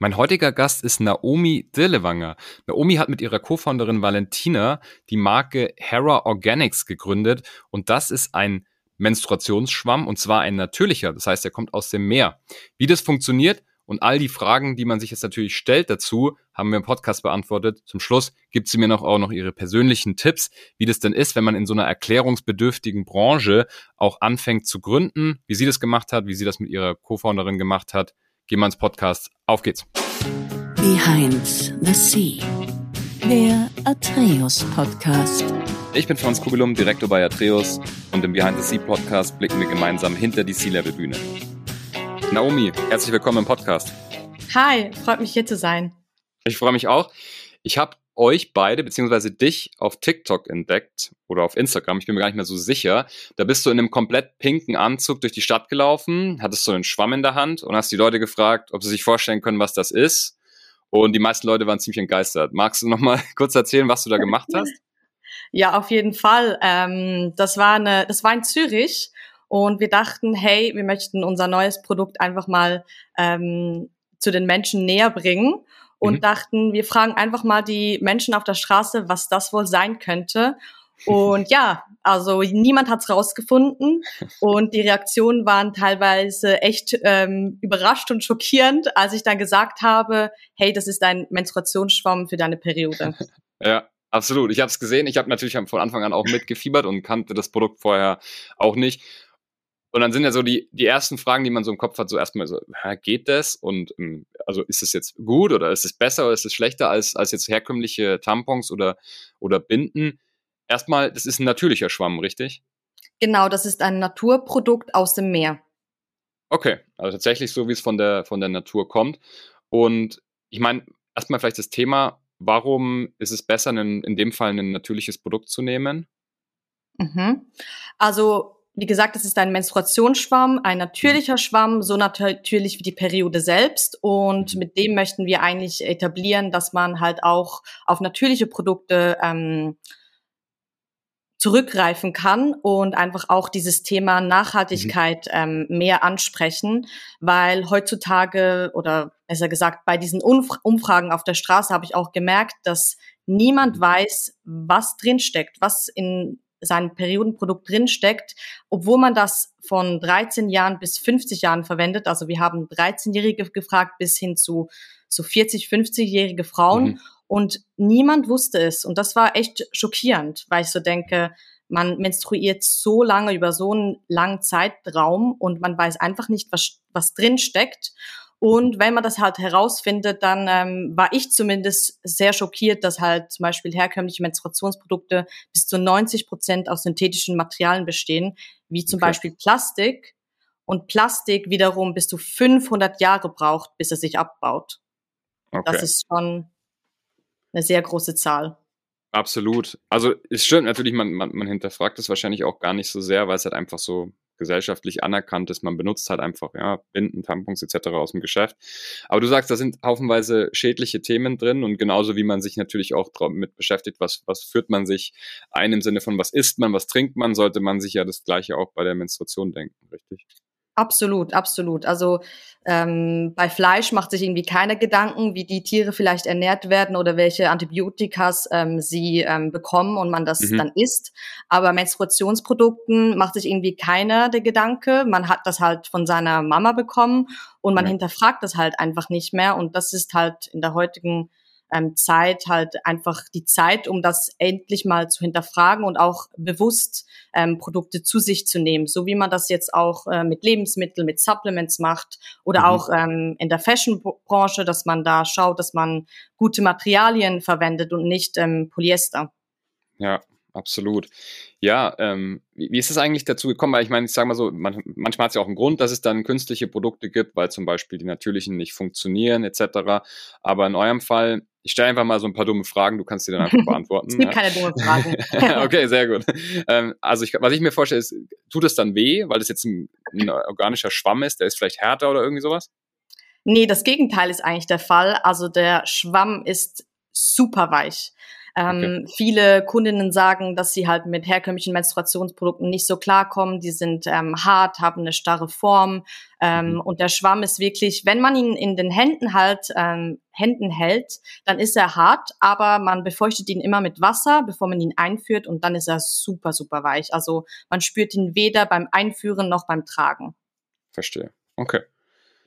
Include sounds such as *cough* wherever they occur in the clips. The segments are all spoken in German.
Mein heutiger Gast ist Naomi Dillewanger. Naomi hat mit ihrer Co-Founderin Valentina die Marke Hera Organics gegründet und das ist ein Menstruationsschwamm und zwar ein natürlicher, das heißt, er kommt aus dem Meer. Wie das funktioniert und all die Fragen, die man sich jetzt natürlich stellt dazu, haben wir im Podcast beantwortet. Zum Schluss gibt sie mir noch auch noch ihre persönlichen Tipps, wie das denn ist, wenn man in so einer erklärungsbedürftigen Branche auch anfängt zu gründen, wie sie das gemacht hat, wie sie das mit ihrer Co-Founderin gemacht hat. Gehen wir ins Podcast. Auf geht's. Behind the Sea. Der Atreus Podcast. Ich bin Franz Kugelum, Direktor bei Atreus und im Behind the Sea Podcast blicken wir gemeinsam hinter die Sea-Level-Bühne. Naomi, herzlich willkommen im Podcast. Hi, freut mich hier zu sein. Ich freue mich auch. Ich habe euch beide, beziehungsweise dich auf TikTok entdeckt oder auf Instagram, ich bin mir gar nicht mehr so sicher. Da bist du in einem komplett pinken Anzug durch die Stadt gelaufen, hattest so einen Schwamm in der Hand und hast die Leute gefragt, ob sie sich vorstellen können, was das ist. Und die meisten Leute waren ziemlich entgeistert. Magst du noch mal *laughs* kurz erzählen, was du da gemacht hast? Ja, auf jeden Fall. Ähm, das war eine, das war in Zürich und wir dachten, hey, wir möchten unser neues Produkt einfach mal ähm, zu den Menschen näher bringen und mhm. dachten, wir fragen einfach mal die Menschen auf der Straße, was das wohl sein könnte. Und ja, also niemand hat's rausgefunden und die Reaktionen waren teilweise echt ähm, überrascht und schockierend, als ich dann gesagt habe, hey, das ist ein Menstruationsschwamm für deine Periode. *laughs* Ja, absolut. Ich habe es gesehen. Ich habe natürlich von Anfang an auch mitgefiebert und kannte das Produkt vorher auch nicht. Und dann sind ja so die, die ersten Fragen, die man so im Kopf hat, so erstmal so, geht das? Und ähm, also ist es jetzt gut oder ist es besser oder ist es schlechter als, als jetzt herkömmliche Tampons oder, oder Binden? Erstmal, das ist ein natürlicher Schwamm, richtig? Genau, das ist ein Naturprodukt aus dem Meer. Okay, also tatsächlich so, wie es von der, von der Natur kommt. Und ich meine, erstmal vielleicht das Thema, warum ist es besser, in, in dem Fall ein natürliches Produkt zu nehmen? Mhm. Also wie gesagt, es ist ein Menstruationsschwamm, ein natürlicher Schwamm, so natürlich wie die Periode selbst. Und mit dem möchten wir eigentlich etablieren, dass man halt auch auf natürliche Produkte ähm, zurückgreifen kann und einfach auch dieses Thema Nachhaltigkeit mhm. ähm, mehr ansprechen, weil heutzutage oder besser gesagt bei diesen Umf Umfragen auf der Straße habe ich auch gemerkt, dass niemand weiß, was drinsteckt, was in sein Periodenprodukt drinsteckt, obwohl man das von 13 Jahren bis 50 Jahren verwendet. Also wir haben 13-Jährige gefragt bis hin zu, zu 40, 50-jährige Frauen mhm. und niemand wusste es. Und das war echt schockierend, weil ich so denke, man menstruiert so lange über so einen langen Zeitraum und man weiß einfach nicht, was, was drin steckt. Und wenn man das halt herausfindet, dann ähm, war ich zumindest sehr schockiert, dass halt zum Beispiel herkömmliche Menstruationsprodukte bis zu 90 Prozent aus synthetischen Materialien bestehen, wie zum okay. Beispiel Plastik. Und Plastik wiederum bis zu 500 Jahre braucht, bis er sich abbaut. Okay. Das ist schon eine sehr große Zahl. Absolut. Also es stimmt natürlich, man, man, man hinterfragt es wahrscheinlich auch gar nicht so sehr, weil es halt einfach so gesellschaftlich anerkannt ist. Man benutzt halt einfach ja, Binden, Tampons etc. aus dem Geschäft. Aber du sagst, da sind haufenweise schädliche Themen drin und genauso wie man sich natürlich auch mit beschäftigt, was, was führt man sich ein im Sinne von, was isst man, was trinkt man, sollte man sich ja das gleiche auch bei der Menstruation denken, richtig? Absolut, absolut. Also ähm, bei Fleisch macht sich irgendwie keiner Gedanken, wie die Tiere vielleicht ernährt werden oder welche Antibiotikas ähm, sie ähm, bekommen und man das mhm. dann isst. Aber Menstruationsprodukten macht sich irgendwie keiner der Gedanke. Man hat das halt von seiner Mama bekommen und man ja. hinterfragt das halt einfach nicht mehr. Und das ist halt in der heutigen ähm, Zeit halt einfach die Zeit, um das endlich mal zu hinterfragen und auch bewusst ähm, Produkte zu sich zu nehmen, so wie man das jetzt auch äh, mit Lebensmitteln, mit Supplements macht oder mhm. auch ähm, in der Fashion-Branche, dass man da schaut, dass man gute Materialien verwendet und nicht ähm, Polyester. Ja, absolut. Ja, ähm, wie, ist es eigentlich dazu gekommen? Weil ich meine, ich sage mal so, man, manchmal hat es ja auch einen Grund, dass es dann künstliche Produkte gibt, weil zum Beispiel die natürlichen nicht funktionieren etc. Aber in eurem Fall, ich stelle einfach mal so ein paar dumme Fragen, du kannst sie dann einfach beantworten. *laughs* es gibt ja. keine dummen Fragen. *laughs* okay, sehr gut. Ähm, also ich, was ich mir vorstelle, ist, tut es dann weh, weil das jetzt ein, ein organischer Schwamm ist, der ist vielleicht härter oder irgendwie sowas? Nee, das Gegenteil ist eigentlich der Fall. Also der Schwamm ist super weich. Ähm, okay. Viele Kundinnen sagen, dass sie halt mit herkömmlichen Menstruationsprodukten nicht so klarkommen. Die sind ähm, hart, haben eine starre Form. Ähm, mhm. Und der Schwamm ist wirklich, wenn man ihn in den Händen halt, ähm, Händen hält, dann ist er hart, aber man befeuchtet ihn immer mit Wasser, bevor man ihn einführt und dann ist er super, super weich. Also man spürt ihn weder beim Einführen noch beim Tragen. Verstehe. Okay.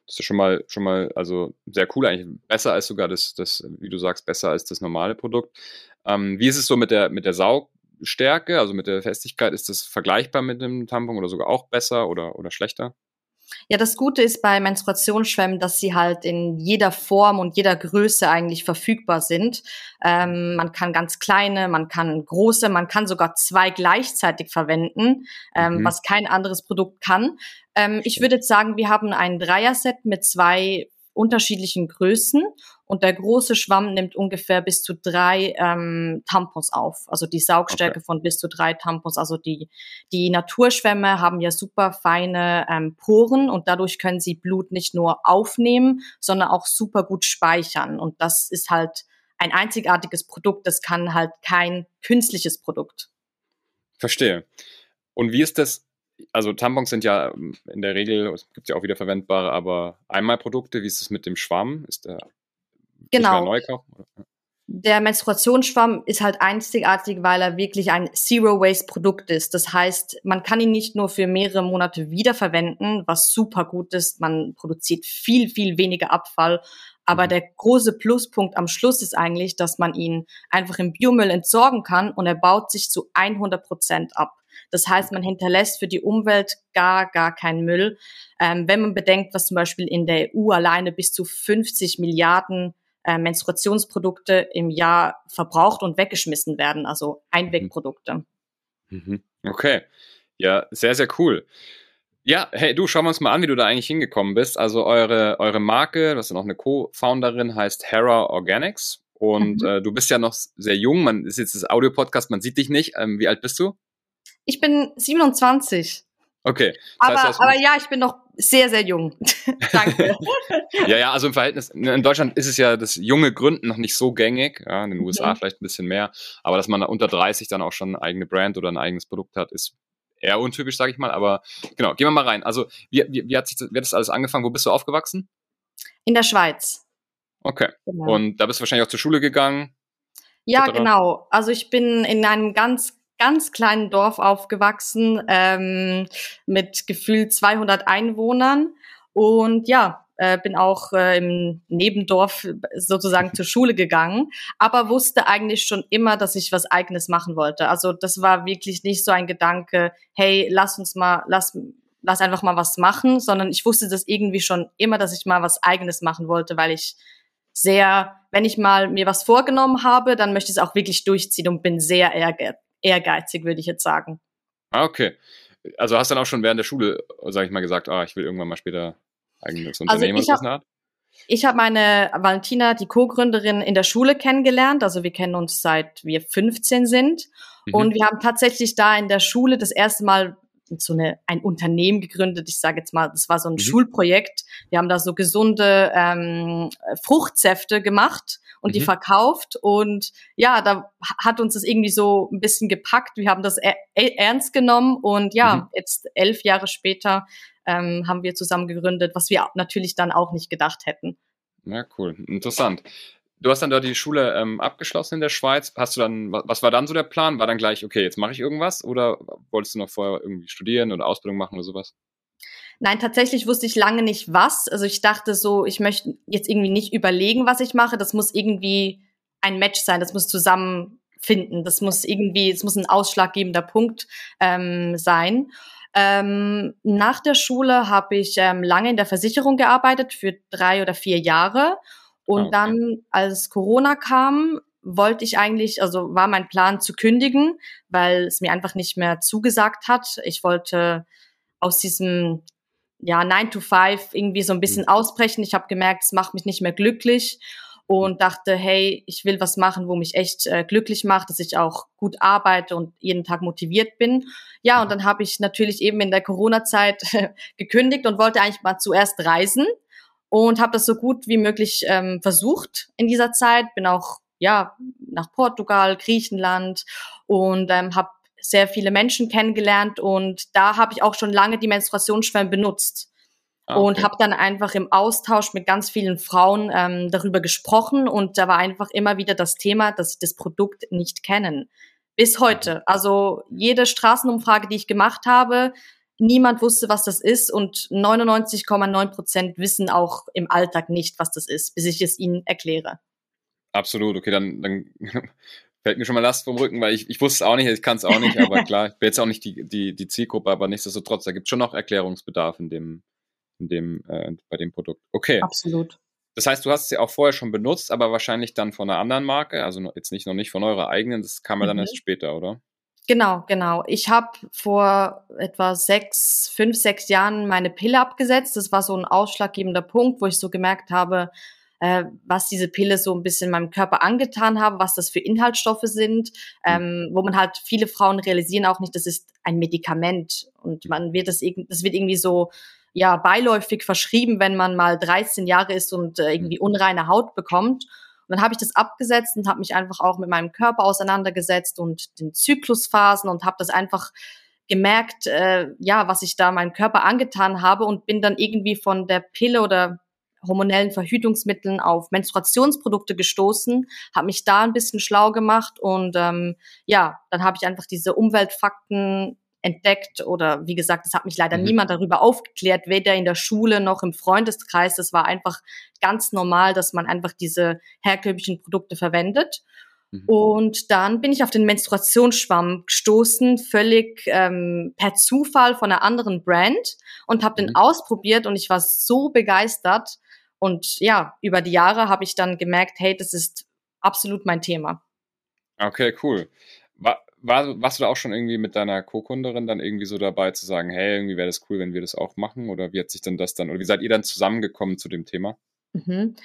Das ist schon mal, schon mal, also sehr cool eigentlich. Besser als sogar das, das, wie du sagst, besser als das normale Produkt. Ähm, wie ist es so mit der, mit der Saugstärke, also mit der Festigkeit? Ist das vergleichbar mit dem Tampon oder sogar auch besser oder, oder schlechter? Ja, das Gute ist bei Menstruationsschwämmen, dass sie halt in jeder Form und jeder Größe eigentlich verfügbar sind. Ähm, man kann ganz kleine, man kann große, man kann sogar zwei gleichzeitig verwenden, ähm, mhm. was kein anderes Produkt kann. Ähm, ich würde jetzt sagen, wir haben ein Dreier-Set mit zwei unterschiedlichen Größen und der große Schwamm nimmt ungefähr bis zu drei ähm, Tampons auf, also die Saugstärke okay. von bis zu drei Tampons. Also die, die Naturschwämme haben ja super feine ähm, Poren und dadurch können sie Blut nicht nur aufnehmen, sondern auch super gut speichern. Und das ist halt ein einzigartiges Produkt, das kann halt kein künstliches Produkt. Verstehe. Und wie ist das also Tampons sind ja ähm, in der Regel, es gibt ja auch wieder verwendbare, aber Einmalprodukte. Wie ist es mit dem Schwamm? Ist der genau. neu kaufen? Der Menstruationsschwamm ist halt einzigartig, weil er wirklich ein Zero-Waste-Produkt ist. Das heißt, man kann ihn nicht nur für mehrere Monate wiederverwenden, was super gut ist. Man produziert viel, viel weniger Abfall. Aber mhm. der große Pluspunkt am Schluss ist eigentlich, dass man ihn einfach im Biomüll entsorgen kann und er baut sich zu 100 Prozent ab. Das heißt, man hinterlässt für die Umwelt gar, gar keinen Müll. Ähm, wenn man bedenkt, was zum Beispiel in der EU alleine bis zu 50 Milliarden äh, Menstruationsprodukte im Jahr verbraucht und weggeschmissen werden, also Einwegprodukte. Mhm. Okay. Ja, sehr, sehr cool. Ja, hey, du, schauen wir uns mal an, wie du da eigentlich hingekommen bist. Also eure, eure Marke, das ist noch eine Co-Founderin, heißt Hera Organics. Und mhm. äh, du bist ja noch sehr jung. Man ist jetzt das Audio-Podcast, man sieht dich nicht. Ähm, wie alt bist du? Ich bin 27. Okay. Das aber, heißt, aber ja, ich bin noch sehr, sehr jung. *laughs* Danke. *laughs* ja, ja, also im Verhältnis, in Deutschland ist es ja das junge Gründen noch nicht so gängig, ja, in den USA mhm. vielleicht ein bisschen mehr, aber dass man unter 30 dann auch schon eine eigene Brand oder ein eigenes Produkt hat, ist eher untypisch, sage ich mal, aber genau, gehen wir mal rein. Also, wie, wie, wie, hat sich das, wie hat das alles angefangen? Wo bist du aufgewachsen? In der Schweiz. Okay. Genau. Und da bist du wahrscheinlich auch zur Schule gegangen? Ja, genau. Also ich bin in einem ganz ganz kleinen Dorf aufgewachsen ähm, mit gefühlt 200 Einwohnern und ja, äh, bin auch äh, im Nebendorf sozusagen zur Schule gegangen, aber wusste eigentlich schon immer, dass ich was eigenes machen wollte. Also das war wirklich nicht so ein Gedanke, hey, lass uns mal, lass, lass einfach mal was machen, sondern ich wusste das irgendwie schon immer, dass ich mal was eigenes machen wollte, weil ich sehr, wenn ich mal mir was vorgenommen habe, dann möchte ich es auch wirklich durchziehen und bin sehr ehrgeizig, würde ich jetzt sagen. Ah, okay. Also hast du dann auch schon während der Schule, sage ich mal, gesagt, ah, ich will irgendwann mal später eigenes also Unternehmen also ich hab, Ich habe meine Valentina, die Co-Gründerin, in der Schule kennengelernt. Also wir kennen uns seit wir 15 sind. Mhm. Und wir haben tatsächlich da in der Schule das erste Mal so eine, ein Unternehmen gegründet. Ich sage jetzt mal, das war so ein mhm. Schulprojekt. Wir haben da so gesunde ähm, Fruchtsäfte gemacht und mhm. die verkauft. Und ja, da hat uns das irgendwie so ein bisschen gepackt. Wir haben das er ernst genommen und ja, mhm. jetzt elf Jahre später ähm, haben wir zusammen gegründet, was wir natürlich dann auch nicht gedacht hätten. Ja, cool. Interessant. Du hast dann dort die Schule ähm, abgeschlossen in der Schweiz. Hast du dann, was war dann so der Plan? War dann gleich, okay, jetzt mache ich irgendwas? Oder wolltest du noch vorher irgendwie studieren oder Ausbildung machen oder sowas? Nein, tatsächlich wusste ich lange nicht was. Also ich dachte so, ich möchte jetzt irgendwie nicht überlegen, was ich mache. Das muss irgendwie ein Match sein. Das muss zusammenfinden. Das muss irgendwie, es muss ein ausschlaggebender Punkt ähm, sein. Ähm, nach der Schule habe ich ähm, lange in der Versicherung gearbeitet, für drei oder vier Jahre. Und ah, okay. dann, als Corona kam, wollte ich eigentlich, also war mein Plan zu kündigen, weil es mir einfach nicht mehr zugesagt hat. Ich wollte aus diesem ja 9 to 5 irgendwie so ein bisschen mhm. ausbrechen. Ich habe gemerkt, es macht mich nicht mehr glücklich und dachte, hey, ich will was machen, wo mich echt äh, glücklich macht, dass ich auch gut arbeite und jeden Tag motiviert bin. Ja, und dann habe ich natürlich eben in der Corona-Zeit *laughs* gekündigt und wollte eigentlich mal zuerst reisen und habe das so gut wie möglich ähm, versucht in dieser Zeit. Bin auch ja nach Portugal, Griechenland und ähm, habe sehr viele Menschen kennengelernt und da habe ich auch schon lange die Menstruationsschwämme benutzt. Ah, okay. Und habe dann einfach im Austausch mit ganz vielen Frauen ähm, darüber gesprochen und da war einfach immer wieder das Thema, dass sie das Produkt nicht kennen. Bis heute. Also jede Straßenumfrage, die ich gemacht habe, niemand wusste, was das ist und 99,9 Prozent wissen auch im Alltag nicht, was das ist, bis ich es ihnen erkläre. Absolut, okay, dann, dann *laughs* fällt mir schon mal Last vom Rücken, weil ich, ich wusste es auch nicht, ich kann es auch nicht, aber *laughs* klar, ich bin jetzt auch nicht die, die, die Zielgruppe, aber nichtsdestotrotz, da gibt es schon noch Erklärungsbedarf in dem, in dem, äh, bei dem Produkt. Okay. Absolut. Das heißt, du hast sie auch vorher schon benutzt, aber wahrscheinlich dann von einer anderen Marke, also jetzt nicht noch nicht von eurer eigenen, das kam ja dann mhm. erst später, oder? Genau, genau. Ich habe vor etwa sechs, fünf, sechs Jahren meine Pille abgesetzt. Das war so ein ausschlaggebender Punkt, wo ich so gemerkt habe, äh, was diese Pille so ein bisschen meinem Körper angetan habe, was das für Inhaltsstoffe sind, mhm. ähm, wo man halt viele Frauen realisieren auch nicht, das ist ein Medikament und man wird das, das wird irgendwie so ja beiläufig verschrieben, wenn man mal 13 Jahre ist und äh, irgendwie mhm. unreine Haut bekommt. Dann habe ich das abgesetzt und habe mich einfach auch mit meinem Körper auseinandergesetzt und den Zyklusphasen und habe das einfach gemerkt, äh, ja, was ich da meinem Körper angetan habe und bin dann irgendwie von der Pille oder hormonellen Verhütungsmitteln auf Menstruationsprodukte gestoßen, habe mich da ein bisschen schlau gemacht und ähm, ja, dann habe ich einfach diese Umweltfakten entdeckt oder wie gesagt, es hat mich leider mhm. niemand darüber aufgeklärt, weder in der Schule noch im Freundeskreis. Das war einfach ganz normal, dass man einfach diese herkömmlichen Produkte verwendet. Mhm. Und dann bin ich auf den Menstruationsschwamm gestoßen, völlig ähm, per Zufall von einer anderen Brand und habe mhm. den ausprobiert und ich war so begeistert. Und ja, über die Jahre habe ich dann gemerkt, hey, das ist absolut mein Thema. Okay, cool. War, war, warst du da auch schon irgendwie mit deiner Co-Kunderin dann irgendwie so dabei zu sagen, hey, irgendwie wäre das cool, wenn wir das auch machen? Oder wie hat sich denn das dann, oder wie seid ihr dann zusammengekommen zu dem Thema? Mhm.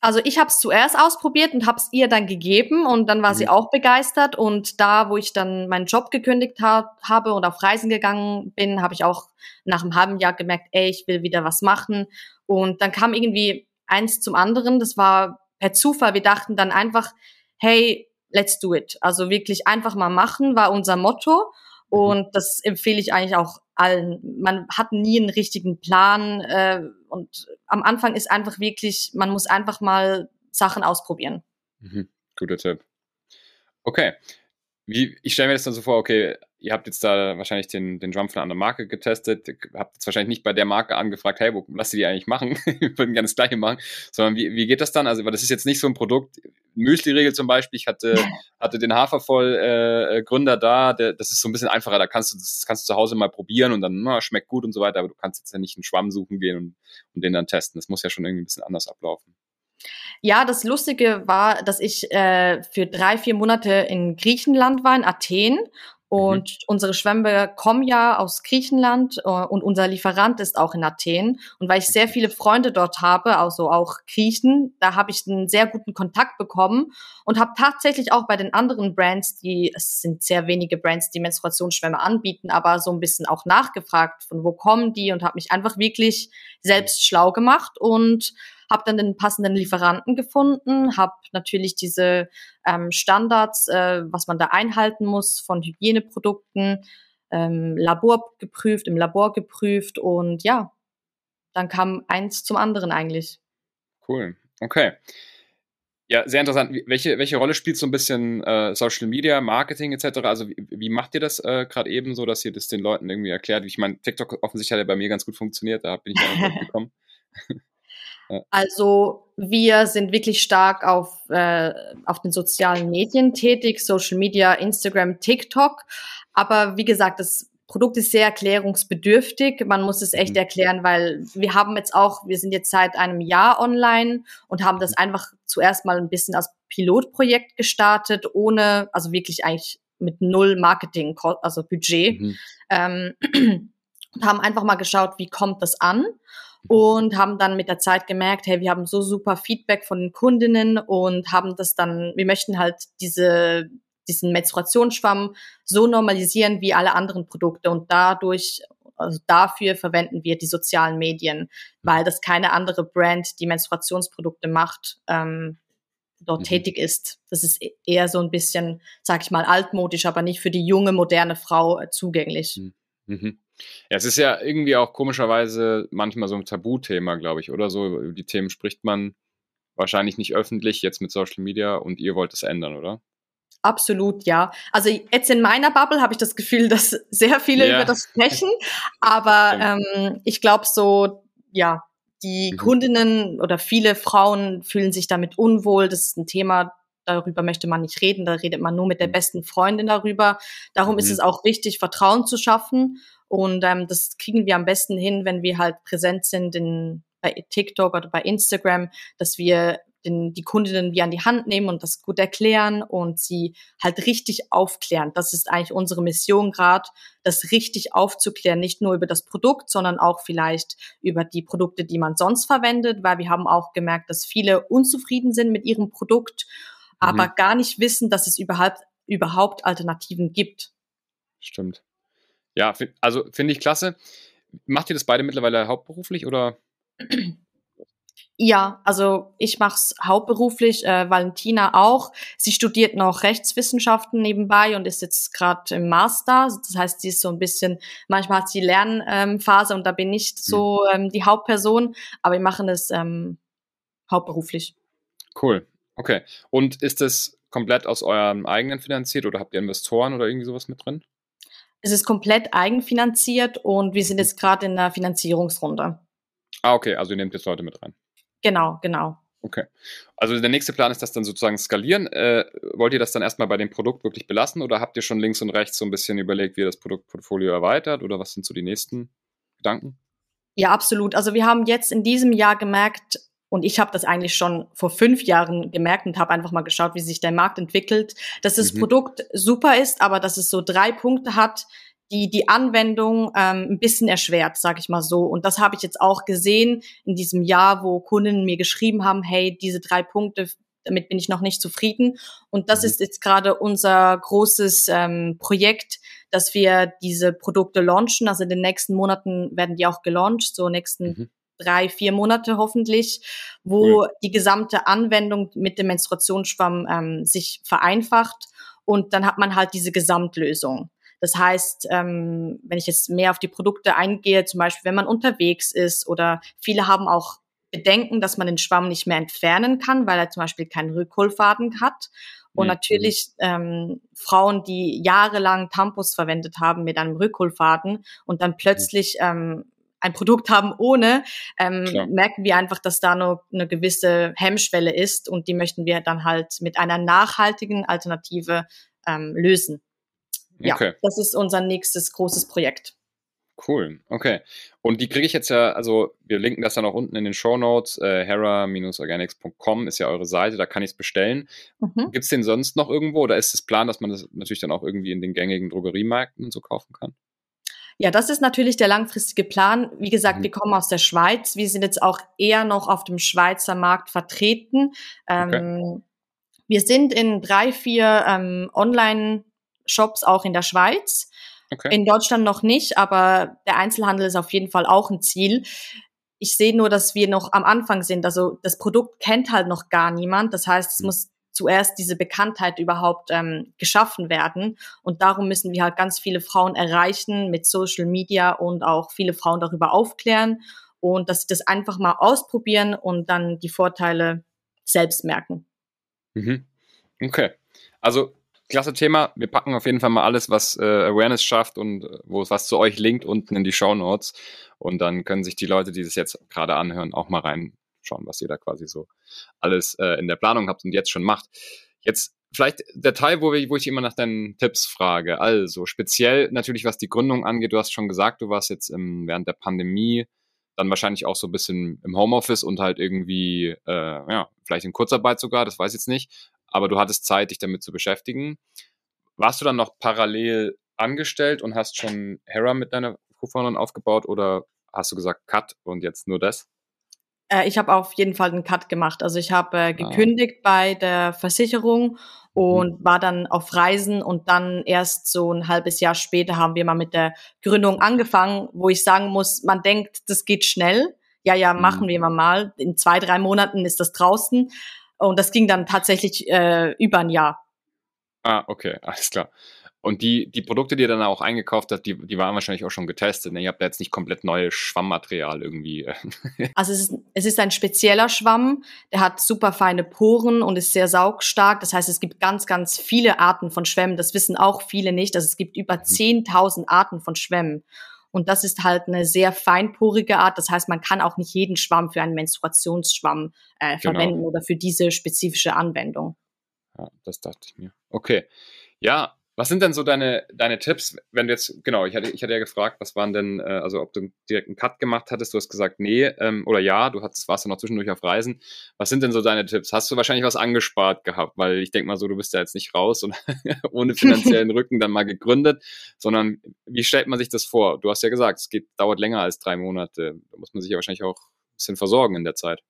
Also ich habe es zuerst ausprobiert und habe es ihr dann gegeben und dann war mhm. sie auch begeistert und da, wo ich dann meinen Job gekündigt ha habe und auf Reisen gegangen bin, habe ich auch nach einem halben Jahr gemerkt, ey, ich will wieder was machen und dann kam irgendwie eins zum anderen, das war per Zufall, wir dachten dann einfach, hey, let's do it. Also wirklich einfach mal machen war unser Motto mhm. und das empfehle ich eigentlich auch allen. Man hat nie einen richtigen Plan äh, und am Anfang ist einfach wirklich, man muss einfach mal Sachen ausprobieren. Mhm. Guter Tipp. Okay. Wie, ich stelle mir das dann so vor, okay, ihr habt jetzt da wahrscheinlich den, den Drum von einer anderen Marke getestet, habt jetzt wahrscheinlich nicht bei der Marke angefragt, hey, wo lasst ihr die eigentlich machen? *laughs* Wir würden gerne das Gleiche machen, sondern wie, wie geht das dann? Also, weil das ist jetzt nicht so ein Produkt, Müsli-Regel zum Beispiel, ich hatte, *laughs* hatte den Hafervoll-Gründer äh, da, der, das ist so ein bisschen einfacher, da kannst du, das kannst du zu Hause mal probieren und dann, na, schmeckt gut und so weiter, aber du kannst jetzt ja nicht einen Schwamm suchen gehen und, und den dann testen. Das muss ja schon irgendwie ein bisschen anders ablaufen. Ja, das Lustige war, dass ich äh, für drei, vier Monate in Griechenland war, in Athen. Und mhm. unsere Schwämme kommen ja aus Griechenland äh, und unser Lieferant ist auch in Athen. Und weil ich sehr viele Freunde dort habe, also auch Griechen, da habe ich einen sehr guten Kontakt bekommen und habe tatsächlich auch bei den anderen Brands, die es sind sehr wenige Brands, die Menstruationsschwämme anbieten, aber so ein bisschen auch nachgefragt, von wo kommen die und habe mich einfach wirklich selbst schlau gemacht und habe dann den passenden Lieferanten gefunden, habe natürlich diese ähm, Standards, äh, was man da einhalten muss von Hygieneprodukten, ähm, Labor geprüft, im Labor geprüft und ja, dann kam eins zum anderen eigentlich. Cool, okay. Ja, sehr interessant. Welche, welche Rolle spielt so ein bisschen äh, Social Media, Marketing etc.? Also wie, wie macht ihr das äh, gerade eben so, dass ihr das den Leuten irgendwie erklärt? Ich meine, TikTok offensichtlich hat ja bei mir ganz gut funktioniert, da bin ich ja auch *laughs* gekommen. *laughs* Also wir sind wirklich stark auf, äh, auf den sozialen Medien tätig, Social Media, Instagram, TikTok. Aber wie gesagt, das Produkt ist sehr erklärungsbedürftig. Man muss es echt mhm. erklären, weil wir haben jetzt auch, wir sind jetzt seit einem Jahr online und haben das einfach zuerst mal ein bisschen als Pilotprojekt gestartet, ohne, also wirklich eigentlich mit null Marketing, also Budget. Mhm. Ähm, und *clears throat* haben einfach mal geschaut, wie kommt das an und haben dann mit der Zeit gemerkt, hey, wir haben so super Feedback von den Kundinnen und haben das dann, wir möchten halt diese, diesen Menstruationsschwamm so normalisieren wie alle anderen Produkte und dadurch, also dafür verwenden wir die sozialen Medien, weil das keine andere Brand, die Menstruationsprodukte macht, ähm, dort mhm. tätig ist. Das ist e-, eher so ein bisschen, sag ich mal, altmodisch, aber nicht für die junge, moderne Frau äh, zugänglich. Mhm. mhm. Ja, es ist ja irgendwie auch komischerweise manchmal so ein Tabuthema, glaube ich, oder so. Über die Themen spricht man wahrscheinlich nicht öffentlich, jetzt mit Social Media und ihr wollt es ändern, oder? Absolut, ja. Also jetzt in meiner Bubble habe ich das Gefühl, *laughs* dass sehr viele ja. über das sprechen, aber ähm, ich glaube so, ja, die mhm. Kundinnen oder viele Frauen fühlen sich damit unwohl. Das ist ein Thema, darüber möchte man nicht reden, da redet man nur mit der mhm. besten Freundin darüber. Darum mhm. ist es auch wichtig, Vertrauen zu schaffen. Und ähm, das kriegen wir am besten hin, wenn wir halt präsent sind in, bei TikTok oder bei Instagram, dass wir den, die Kundinnen wie an die Hand nehmen und das gut erklären und sie halt richtig aufklären. Das ist eigentlich unsere Mission gerade, das richtig aufzuklären, nicht nur über das Produkt, sondern auch vielleicht über die Produkte, die man sonst verwendet, weil wir haben auch gemerkt, dass viele unzufrieden sind mit ihrem Produkt, mhm. aber gar nicht wissen, dass es überhaupt, überhaupt Alternativen gibt. Stimmt. Ja, also finde ich klasse. Macht ihr das beide mittlerweile hauptberuflich oder? *clears throat* Ja, also ich mache es hauptberuflich, äh, Valentina auch. Sie studiert noch Rechtswissenschaften nebenbei und ist jetzt gerade im Master. Das heißt, sie ist so ein bisschen, manchmal hat sie Lernphase ähm, und da bin ich so mhm. ähm, die Hauptperson, aber wir machen es ähm, hauptberuflich. Cool, okay. Und ist das komplett aus eurem eigenen finanziert oder habt ihr Investoren oder irgendwie sowas mit drin? Es ist komplett eigenfinanziert und wir sind jetzt gerade in der Finanzierungsrunde. Ah, okay, also ihr nehmt jetzt Leute mit rein. Genau, genau. Okay. Also der nächste Plan ist das dann sozusagen skalieren. Äh, wollt ihr das dann erstmal bei dem Produkt wirklich belassen oder habt ihr schon links und rechts so ein bisschen überlegt, wie ihr das Produktportfolio erweitert oder was sind so die nächsten Gedanken? Ja, absolut. Also wir haben jetzt in diesem Jahr gemerkt, und ich habe das eigentlich schon vor fünf Jahren gemerkt und habe einfach mal geschaut, wie sich der Markt entwickelt, dass das mhm. Produkt super ist, aber dass es so drei Punkte hat, die die Anwendung ähm, ein bisschen erschwert, sage ich mal so. Und das habe ich jetzt auch gesehen in diesem Jahr, wo Kunden mir geschrieben haben, hey, diese drei Punkte, damit bin ich noch nicht zufrieden. Und das mhm. ist jetzt gerade unser großes ähm, Projekt, dass wir diese Produkte launchen. Also in den nächsten Monaten werden die auch gelauncht, so nächsten mhm. drei, vier Monate hoffentlich, wo cool. die gesamte Anwendung mit dem Menstruationsschwamm ähm, sich vereinfacht. Und dann hat man halt diese Gesamtlösung. Das heißt, ähm, wenn ich jetzt mehr auf die Produkte eingehe, zum Beispiel, wenn man unterwegs ist oder viele haben auch Bedenken, dass man den Schwamm nicht mehr entfernen kann, weil er zum Beispiel keinen Rückholfaden hat. Und mhm. natürlich ähm, Frauen, die jahrelang Tampons verwendet haben mit einem Rückholfaden und dann plötzlich ähm, ein Produkt haben ohne, ähm, merken wir einfach, dass da nur eine gewisse Hemmschwelle ist und die möchten wir dann halt mit einer nachhaltigen Alternative ähm, lösen. Ja, okay. das ist unser nächstes großes Projekt. Cool, okay. Und die kriege ich jetzt ja, also wir linken das dann auch unten in den Show Notes. Äh, hera-organics.com ist ja eure Seite, da kann ich es bestellen. Mhm. Gibt es den sonst noch irgendwo oder ist es Plan, dass man das natürlich dann auch irgendwie in den gängigen Drogeriemärkten und so kaufen kann? Ja, das ist natürlich der langfristige Plan. Wie gesagt, mhm. wir kommen aus der Schweiz. Wir sind jetzt auch eher noch auf dem Schweizer Markt vertreten. Ähm, okay. Wir sind in drei, vier ähm, Online- Shops auch in der Schweiz. Okay. In Deutschland noch nicht, aber der Einzelhandel ist auf jeden Fall auch ein Ziel. Ich sehe nur, dass wir noch am Anfang sind. Also das Produkt kennt halt noch gar niemand. Das heißt, es mhm. muss zuerst diese Bekanntheit überhaupt ähm, geschaffen werden. Und darum müssen wir halt ganz viele Frauen erreichen mit Social Media und auch viele Frauen darüber aufklären und dass sie das einfach mal ausprobieren und dann die Vorteile selbst merken. Mhm. Okay. Also klasse Thema. Wir packen auf jeden Fall mal alles, was äh, Awareness schafft und äh, wo es was zu euch linkt, unten in die Show Notes. Und dann können sich die Leute, die das jetzt gerade anhören, auch mal reinschauen, was ihr da quasi so alles äh, in der Planung habt und jetzt schon macht. Jetzt vielleicht der Teil, wo, wir, wo ich immer nach deinen Tipps frage. Also speziell natürlich, was die Gründung angeht. Du hast schon gesagt, du warst jetzt im, während der Pandemie dann wahrscheinlich auch so ein bisschen im Homeoffice und halt irgendwie, äh, ja, vielleicht in Kurzarbeit sogar, das weiß ich jetzt nicht aber du hattest Zeit, dich damit zu beschäftigen. Warst du dann noch parallel angestellt und hast schon Hera mit deiner Co-Founderin aufgebaut oder hast du gesagt Cut und jetzt nur das? Äh, ich habe auf jeden Fall einen Cut gemacht. Also ich habe äh, ah. gekündigt ah. bei der Versicherung mhm. und mhm. war dann auf Reisen und dann erst so ein halbes Jahr später haben wir mal mit der Gründung angefangen, wo ich sagen muss, man denkt, das geht schnell. Ja, ja, machen mhm. wir mal. In zwei, drei Monaten ist das draußen. Und das ging dann tatsächlich äh, über ein Jahr. Ah, okay, alles klar. Und die, die Produkte, die ihr dann auch eingekauft habt, die, die waren wahrscheinlich auch schon getestet. Ne? Ihr habt da jetzt nicht komplett neues Schwammmaterial irgendwie. Äh. *laughs* also es ist, es ist ein spezieller Schwamm, der hat super feine Poren und ist sehr saugstark. Das heißt, es gibt ganz, ganz viele Arten von Schwämmen. Das wissen auch viele nicht. Also es gibt über 10.000 mhm. Arten von Schwämmen. Und das ist halt eine sehr feinporige Art. Das heißt, man kann auch nicht jeden Schwamm für einen Menstruationsschwamm äh, genau. verwenden oder für diese spezifische Anwendung. Ja, das dachte ich mir. Okay. Ja, was sind denn so deine, deine Tipps, wenn du jetzt, genau, ich hatte, ich hatte ja gefragt, was waren denn, äh, also ob du direkt einen Cut gemacht hattest, du hast gesagt, nee, ähm, oder ja, du hattest, warst ja noch zwischendurch auf Reisen. Was sind denn so deine Tipps? Hast du wahrscheinlich was angespart gehabt? Weil ich denke mal so, du bist ja jetzt nicht raus und *laughs* ohne finanziellen *laughs* Rücken dann mal gegründet, sondern wie stellt man sich das vor? Du hast ja gesagt, es geht, dauert länger als drei Monate. Da muss man sich ja wahrscheinlich auch ein bisschen versorgen in der Zeit.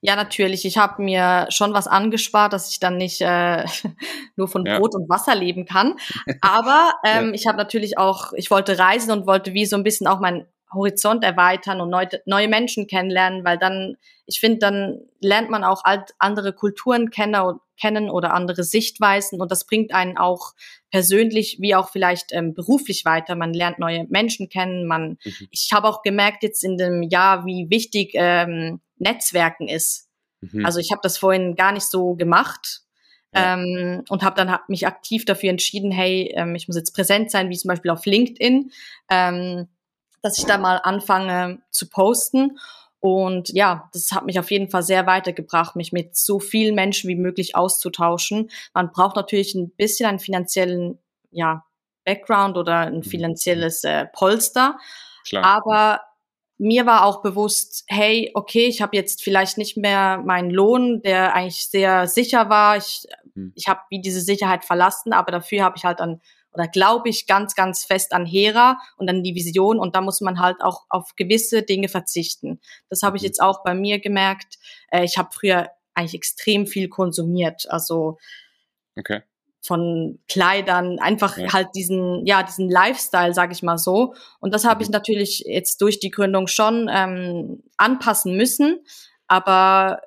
Ja, natürlich. Ich habe mir schon was angespart, dass ich dann nicht äh, *laughs* nur von ja. Brot und Wasser leben kann. Aber *laughs* ähm, ja. ich habe natürlich auch, ich wollte reisen und wollte wie so ein bisschen auch mein Horizont erweitern und neue, neue Menschen kennenlernen, weil dann, ich finde, dann lernt man auch alt, andere Kulturen kennen, kennen oder andere Sichtweisen und das bringt einen auch persönlich wie auch vielleicht ähm, beruflich weiter. Man lernt neue Menschen kennen. Man, mhm. ich habe auch gemerkt jetzt in dem Jahr, wie wichtig ähm, Netzwerken ist. Mhm. Also ich habe das vorhin gar nicht so gemacht. Ja. Ähm, und habe dann hab mich aktiv dafür entschieden, hey, ähm, ich muss jetzt präsent sein, wie zum Beispiel auf LinkedIn, ähm, dass ich da mal anfange zu posten. Und ja, das hat mich auf jeden Fall sehr weitergebracht, mich mit so vielen Menschen wie möglich auszutauschen. Man braucht natürlich ein bisschen einen finanziellen, ja, Background oder ein mhm. finanzielles äh, Polster. Klar. Aber mir war auch bewusst, hey, okay, ich habe jetzt vielleicht nicht mehr meinen Lohn, der eigentlich sehr sicher war. Ich, mhm. ich habe wie diese Sicherheit verlassen, aber dafür habe ich halt dann oder glaube ich ganz, ganz fest an Hera und an die Vision und da muss man halt auch auf gewisse Dinge verzichten. Das habe ich mhm. jetzt auch bei mir gemerkt. Äh, ich habe früher eigentlich extrem viel konsumiert, also okay von Kleidern, einfach ja. halt diesen, ja, diesen Lifestyle, sag ich mal so. Und das habe mhm. ich natürlich jetzt durch die Gründung schon ähm, anpassen müssen. Aber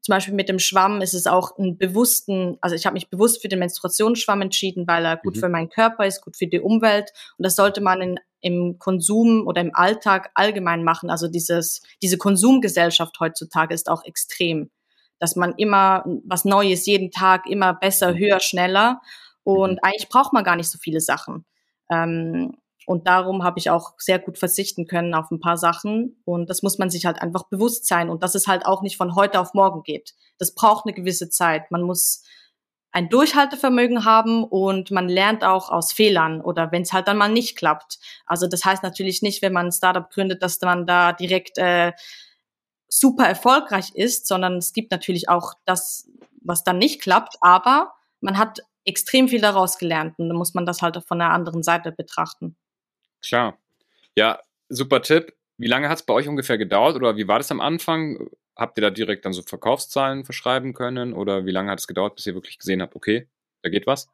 zum Beispiel mit dem Schwamm ist es auch ein bewussten, also ich habe mich bewusst für den Menstruationsschwamm entschieden, weil er gut mhm. für meinen Körper ist, gut für die Umwelt. Und das sollte man in, im Konsum oder im Alltag allgemein machen. Also dieses, diese Konsumgesellschaft heutzutage ist auch extrem dass man immer was Neues jeden Tag, immer besser, mhm. höher, schneller. Und mhm. eigentlich braucht man gar nicht so viele Sachen. Ähm, und darum habe ich auch sehr gut verzichten können auf ein paar Sachen. Und das muss man sich halt einfach bewusst sein. Und dass es halt auch nicht von heute auf morgen geht. Das braucht eine gewisse Zeit. Man muss ein Durchhaltevermögen haben und man lernt auch aus Fehlern oder wenn es halt dann mal nicht klappt. Also das heißt natürlich nicht, wenn man ein Startup gründet, dass man da direkt äh, super erfolgreich ist, sondern es gibt natürlich auch das, was dann nicht klappt, aber man hat extrem viel daraus gelernt und dann muss man das halt von der anderen Seite betrachten. Klar. Ja, super Tipp. Wie lange hat es bei euch ungefähr gedauert oder wie war das am Anfang? Habt ihr da direkt dann so Verkaufszahlen verschreiben können oder wie lange hat es gedauert, bis ihr wirklich gesehen habt, okay, da geht was?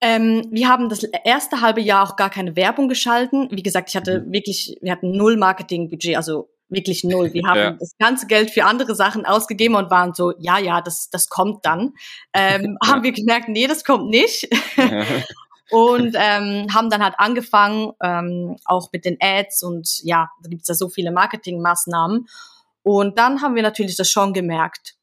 Ähm, wir haben das erste halbe Jahr auch gar keine Werbung geschalten. Wie gesagt, ich hatte mhm. wirklich, wir hatten null Marketingbudget, also wirklich null. Wir haben ja. das ganze Geld für andere Sachen ausgegeben und waren so, ja, ja, das, das kommt dann. Ähm, *laughs* ja. Haben wir gemerkt, nee, das kommt nicht. *laughs* und ähm, haben dann halt angefangen, ähm, auch mit den Ads und ja, da gibt es ja so viele Marketingmaßnahmen. Und dann haben wir natürlich das schon gemerkt.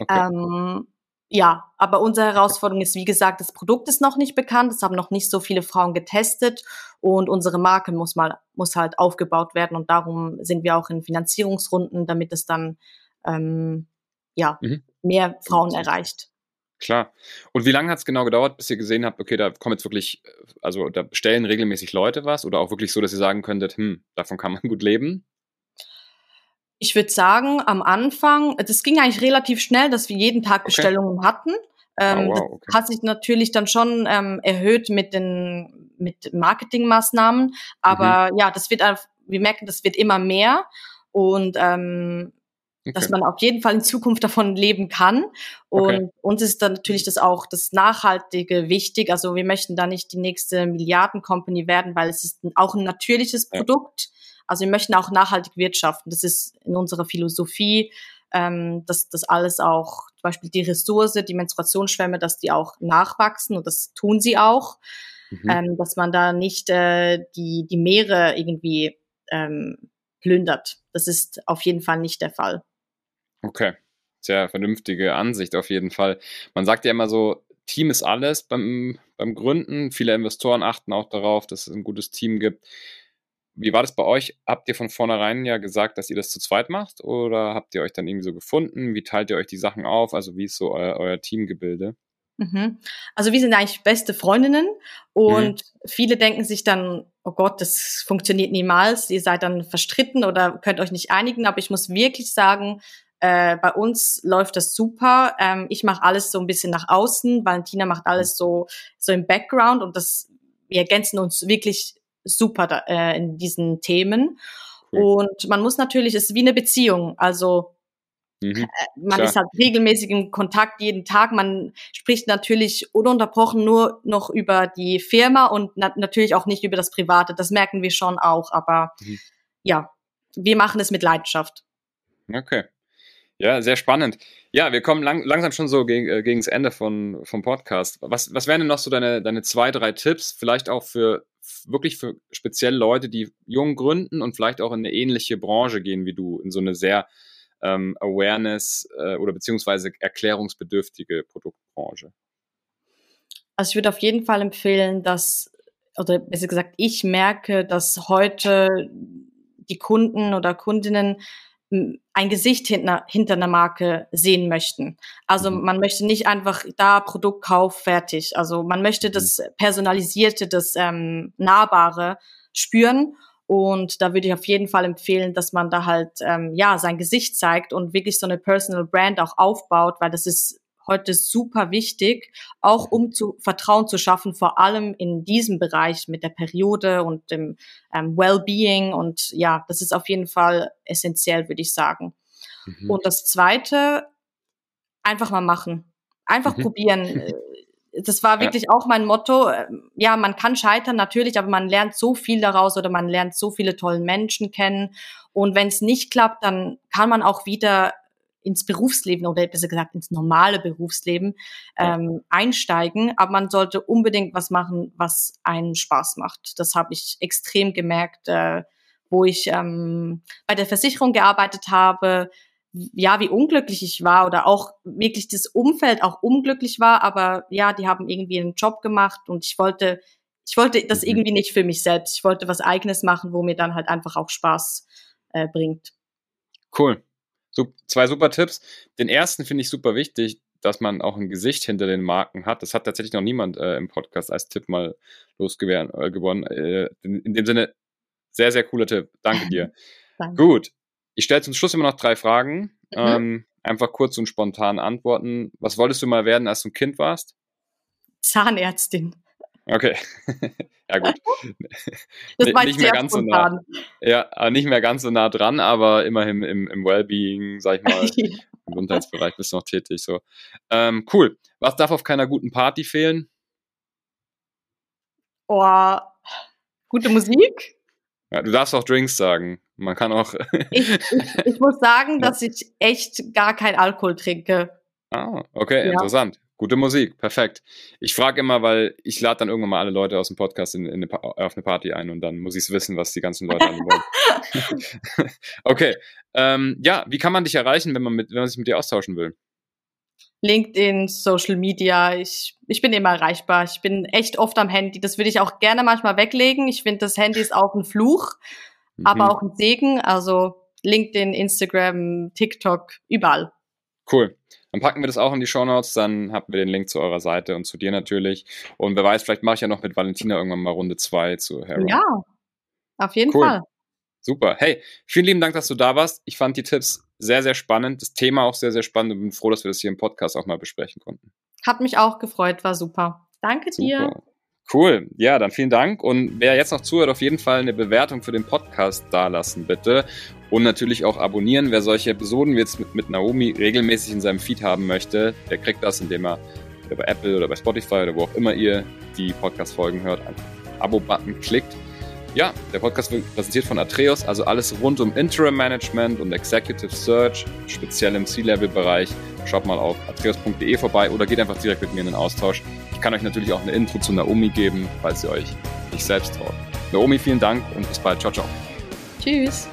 Okay. Ähm, ja, aber unsere Herausforderung ist, wie gesagt, das Produkt ist noch nicht bekannt, es haben noch nicht so viele Frauen getestet und unsere Marke muss mal, muss halt aufgebaut werden und darum sind wir auch in Finanzierungsrunden, damit es dann, ähm, ja, mhm. mehr Frauen erreicht. Klar. Und wie lange hat es genau gedauert, bis ihr gesehen habt, okay, da kommen jetzt wirklich, äh, also da bestellen regelmäßig Leute was oder auch wirklich so, dass ihr sagen könntet, hm, davon kann man *laughs* gut leben? Ich würde sagen, am Anfang, das ging eigentlich relativ schnell, dass wir jeden Tag Bestellungen okay. hatten. Ähm, oh, wow, okay. hat sich natürlich dann schon ähm, erhöht mit den mit Marketingmaßnahmen, aber mhm. ja, das wird, wir merken, das wird immer mehr und ähm, okay. dass man auf jeden Fall in Zukunft davon leben kann. Und okay. uns ist dann natürlich das auch das Nachhaltige wichtig. Also wir möchten da nicht die nächste Milliarden-Company werden, weil es ist auch ein natürliches Produkt. Also wir möchten auch nachhaltig wirtschaften. Das ist in unserer Philosophie. ähm, dass das alles auch, zum Beispiel die Ressource, die Menstruationsschwämme, dass die auch nachwachsen und das tun sie auch, mhm. ähm, dass man da nicht äh, die, die Meere irgendwie ähm, plündert. Das ist auf jeden Fall nicht der Fall. Okay, sehr vernünftige Ansicht auf jeden Fall. Man sagt ja immer so, Team ist alles beim, beim Gründen. Viele Investoren achten auch darauf, dass es ein gutes Team gibt. Wie war das bei euch? Habt ihr von vornherein ja gesagt, dass ihr das zu zweit macht oder habt ihr euch dann irgendwie so gefunden? Wie teilt ihr euch die Sachen auf? Also wie ist so euer, euer Teamgebilde? Mhm. Also wir sind eigentlich beste Freundinnen und mhm. viele denken sich dann, oh Gott, das funktioniert niemals, ihr seid dann verstritten oder könnt euch nicht einigen, aber ich muss wirklich sagen, äh, bei uns läuft das super. Ähm, ich mache alles so ein bisschen nach außen, Valentina macht alles so so im Background und das wir ergänzen uns wirklich super da, äh, in diesen Themen. Mhm. Und man muss natürlich, es ist wie eine Beziehung. Also mhm. Äh, man Klar. ist halt regelmäßig im Kontakt jeden Tag. Man spricht natürlich ununterbrochen nur noch über die Firma und na natürlich auch nicht über das Private. Das merken wir schon auch. Aber mhm. ja, wir machen es mit Leidenschaft. Okay. Ja, sehr spannend. Ja, wir kommen lang, langsam schon so gegen, äh, gegen das Ende von, vom Podcast. Was, was wären denn noch so deine, deine zwei, drei Tipps, vielleicht auch für wirklich für speziell Leute, die jung gründen und vielleicht auch in eine ähnliche Branche gehen wie du, in so eine sehr ähm, Awareness äh, oder beziehungsweise erklärungsbedürftige Produktbranche? Also ich würde auf jeden Fall empfehlen, dass, oder besser gesagt, ich merke, dass heute die Kunden oder Kundinnen ein Gesicht hinter, hinter einer Marke sehen möchten. Also mhm. man möchte nicht einfach da Produktkauf fertig. Also man möchte das mhm. Personalisierte, das ähm, Nahbare spüren. Und da würde ich auf jeden Fall empfehlen, dass man da halt ähm, ja sein Gesicht zeigt und wirklich so eine Personal Brand auch aufbaut, weil das ist heute super wichtig, auch um zu Vertrauen zu schaffen, vor allem in diesem Bereich mit der Periode und dem ähm, Wellbeing. Und ja, das ist auf jeden Fall essentiell, würde ich sagen. Mhm. Und das Zweite, einfach mal machen. Einfach mhm. probieren. *laughs* Das war wirklich ja. auch mein Motto. Ja, man kann scheitern natürlich, aber man lernt so viel daraus oder man lernt so viele tolle Menschen kennen. Und wenn es nicht klappt, dann kann man auch wieder ins Berufsleben oder besser gesagt ins normale Berufsleben ähm, einsteigen. Aber man sollte unbedingt was machen, was einen Spaß macht. Das habe ich extrem gemerkt, äh, wo ich ähm, bei der Versicherung gearbeitet habe. Ja, wie unglücklich ich war oder auch wirklich das Umfeld auch unglücklich war, aber ja, die haben irgendwie einen Job gemacht und ich wollte, ich wollte das mhm. irgendwie nicht für mich selbst. Ich wollte was Eigenes machen, wo mir dann halt einfach auch Spaß äh, bringt. Cool. So, zwei super Tipps. Den ersten finde ich super wichtig, dass man auch ein Gesicht hinter den Marken hat. Das hat tatsächlich noch niemand äh, im Podcast als Tipp mal losgewonnen. Äh, äh, in, in, dem Sinne, sehr, sehr cooler Tipp. Danke dir. *laughs* Danke. Gut. Ich stelle zum Schluss immer noch drei Fragen. Mhm. Ähm, einfach kurz und spontan antworten. Was wolltest du mal werden, als du ein Kind warst? Zahnärztin. Okay. *laughs* ja, gut. *laughs* Das war nicht mehr ganz spontan. so nah. Ja, nicht mehr ganz so nah dran, aber immerhin im, im Wellbeing, sag ich mal, *laughs* im Gesundheitsbereich bist du noch tätig. So. Ähm, cool. Was darf auf keiner guten Party fehlen? Oh, gute Musik. Ja, du darfst auch Drinks sagen. Man kann auch. ich, ich, ich, muss sagen, dass ich echt gar kein Alkohol trinke. Ah, okay, ja. interessant. Gute Musik, perfekt. Ich frage immer, weil ich lade dann irgendwann mal alle Leute aus dem Podcast in, in eine, auf eine Party ein und dann muss ich es wissen, was die ganzen Leute wollen. *laughs* okay. Ähm, ja, wie kann man dich erreichen, wenn man, mit, wenn man sich mit dir austauschen will? LinkedIn, Social Media, ich, ich bin immer erreichbar. Ich bin echt oft am Handy. Das würde ich auch gerne manchmal weglegen. Ich finde, das Handy ist auch ein Fluch, mhm. aber auch ein Segen. Also LinkedIn, Instagram, TikTok, überall. Cool. Dann packen wir das auch in die Show Notes, dann haben wir den Link zu eurer Seite und zu dir natürlich. Und wer weiß, vielleicht mache ich ja noch mit Valentina irgendwann mal Runde 2 zu Hera. Ja, auf jeden cool. Fall. Super. Hey, vielen lieben Dank, dass du da warst. Ich fand die Tipps sehr, sehr spannend. Das Thema auch sehr, sehr spannend und bin froh, dass wir das hier im Podcast auch mal besprechen konnten. Hat mich auch gefreut, war super. Danke super. dir. Cool. Ja, dann vielen Dank. Und wer jetzt noch zuhört, auf jeden Fall eine Bewertung für den Podcast dalassen, bitte. Und natürlich auch abonnieren. Wer solche Episoden wie jetzt mit, mit Naomi regelmäßig in seinem Feed haben möchte, der kriegt das, indem er bei Apple oder bei Spotify oder wo auch immer ihr die Podcast-Folgen hört, einen Abo-Button klickt. ja, der Podcast wird präsentiert von Atreus, also alles rund um Interim Management und Executive Search, speziell im C-Level-Bereich. Schaut mal auf atreus.de vorbei oder geht einfach direkt mit mir in den Austausch. Ich kann euch natürlich auch eine Intro zu Naomi geben, falls ihr euch nicht selbst traut. Naomi, vielen Dank und bis bald. Ciao, ciao. Tschüss.